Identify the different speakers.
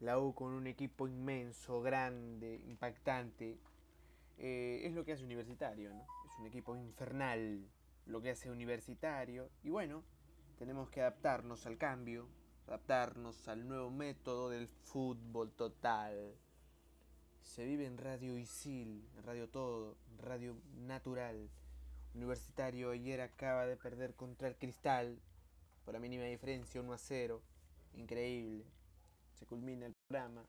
Speaker 1: la U con un equipo inmenso, grande, impactante. Eh, es lo que hace Universitario, ¿no? Es un equipo infernal lo que hace Universitario. Y bueno, tenemos que adaptarnos al cambio, adaptarnos al nuevo método del fútbol total. Se vive en Radio Isil, en Radio Todo, en Radio Natural. Universitario ayer acaba de perder contra el Cristal, por la mínima diferencia, 1 a 0. Increíble. Se culmina el programa.